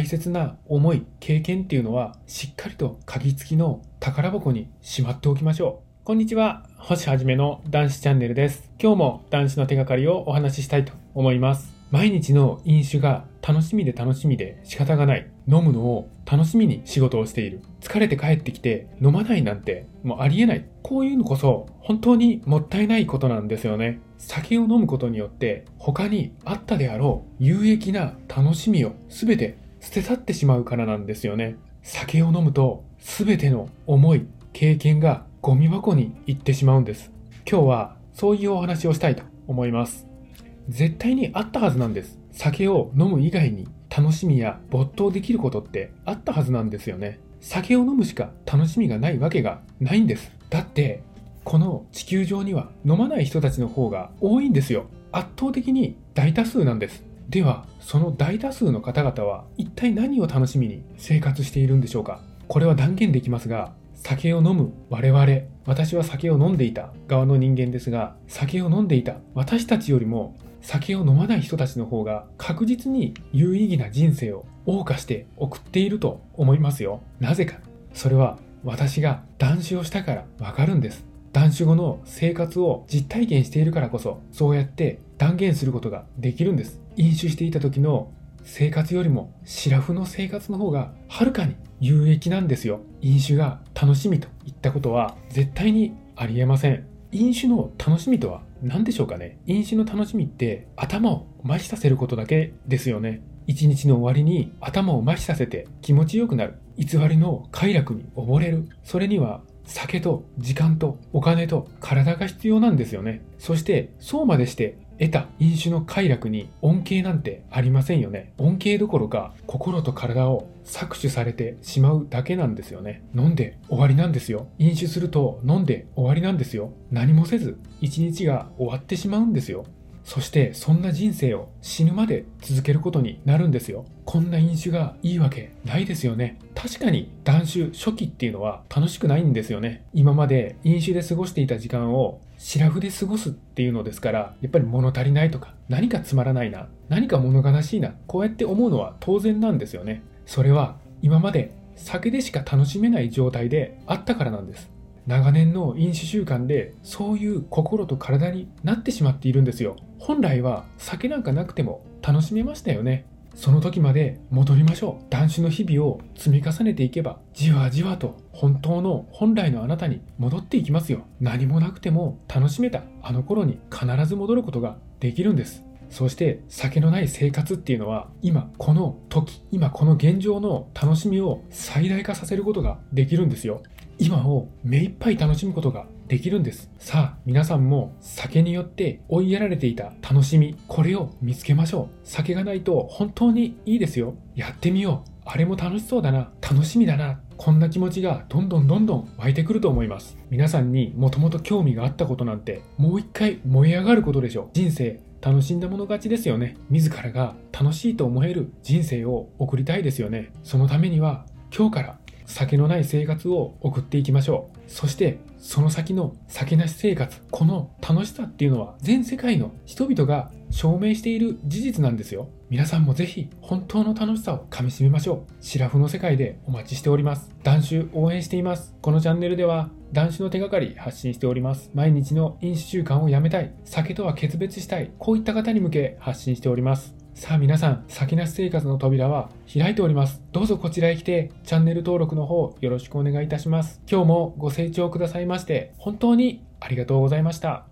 大切な思い、経験っていうのは、しっかりと鍵付きの宝箱にしまっておきましょう。こんにちは。星はじめの男子チャンネルです。今日も男子の手がかりをお話ししたいと思います。毎日の飲酒が楽しみで楽しみで仕方がない。飲むのを楽しみに仕事をしている。疲れて帰ってきて飲まないなんてもうありえない。こういうのこそ本当にもったいないことなんですよね。酒を飲むことによって他にあったであろう有益な楽しみを全て捨て去ってしまうからなんですよね。酒を飲むと全ての思い、経験がゴミ箱に行ってしまうんです。今日はそういうお話をしたいと思います。絶対にあったはずなんです。酒を飲む以外に楽しみや没頭できることってあったはずなんですよね。酒を飲むしか楽しみがないわけがないんです。だって、この地球上には飲まない人たちの方が多いんですよ。圧倒的に大多数なんです。では、その大多数の方々は一体何を楽しみに生活しているんでしょうか？これは断言できますが、酒を飲む我々、私は酒を飲んでいた側の人間ですが、酒を飲んでいた私たちよりも酒を飲まない人たちの方が確実に有意義な人生を謳歌して送っていると思いますよ。なぜか。それは私が断酒をしたからわかるんです。断酒後の生活を実体験しているからこそ、そうやって断言することができるんです。飲酒していた時の生活よりもシラフの生活の方がはるかに有益なんですよ。飲酒が楽しみといったことは絶対にありえません。飲酒の楽しみとは何でしょうかね飲酒の楽しみって頭を麻痺させることだけですよね。一日の終わりに頭を麻痺させて気持ちよくなる。偽りの快楽に溺れる。それには酒と時間とお金と体が必要なんですよね。そしてそうまでして得た飲酒の快楽に恩恵なんてありませんよね。恩恵どころか心と体を搾取されてしまうだけなんですよね。飲んで終わりなんですよ。飲酒すると飲んで終わりなんですよ。何もせず一日が終わってしまうんですよ。そしてそんな人生を死ぬまで続けることになるんですよ。こんな飲酒がいいわけないですよね。確かに断酒初期っていうのは楽しくないんですよね。今まで飲酒で過ごしていた時間をシラフで過ごすっていうのですから、やっぱり物足りないとか、何かつまらないな、何か物悲しいな、こうやって思うのは当然なんですよね。それは今まで酒でしか楽しめない状態であったからなんです。長年の飲酒習慣でそういう心と体になってしまっているんですよ。本来は酒なんかなくても楽しめましたよね。その時まで戻りましょう。断酒の日々を積み重ねていけば、じわじわと本当の本来のあなたに戻っていきますよ。何もなくても楽しめたあの頃に必ず戻ることができるんです。そして酒のない生活っていうのは今この時、今この現状の楽しみを最大化させることができるんですよ。今を目いっぱい楽しむことができるんです。さあ、皆さんも酒によって追いやられていた楽しみ、これを見つけましょう。酒がないと本当にいいですよ。やってみよう。あれも楽しそうだな。楽しみだな。こんな気持ちがどんどんどんどん湧いてくると思います。皆さんにもともと興味があったことなんて、もう一回燃え上がることでしょう。人生、楽しんだもの勝ちですよね。自らが楽しいと思える人生を送りたいですよね。そのためには、今日から酒のない生活を送っていきましょう。そして、その先の酒なし生活、この楽しさっていうのは全世界の人々が証明している事実なんですよ。皆さんもぜひ本当の楽しさをかみしめましょう。シラフの世界でお待ちしております。男子応援しています。このチャンネルでは男子の手がかり発信しております。毎日の飲酒習慣をやめたい、酒とは決別したい、こういった方に向け発信しております。さあ皆さん、先なし生活の扉は開いております。どうぞこちらへ来て、チャンネル登録の方よろしくお願いいたします。今日もご清聴くださいまして、本当にありがとうございました。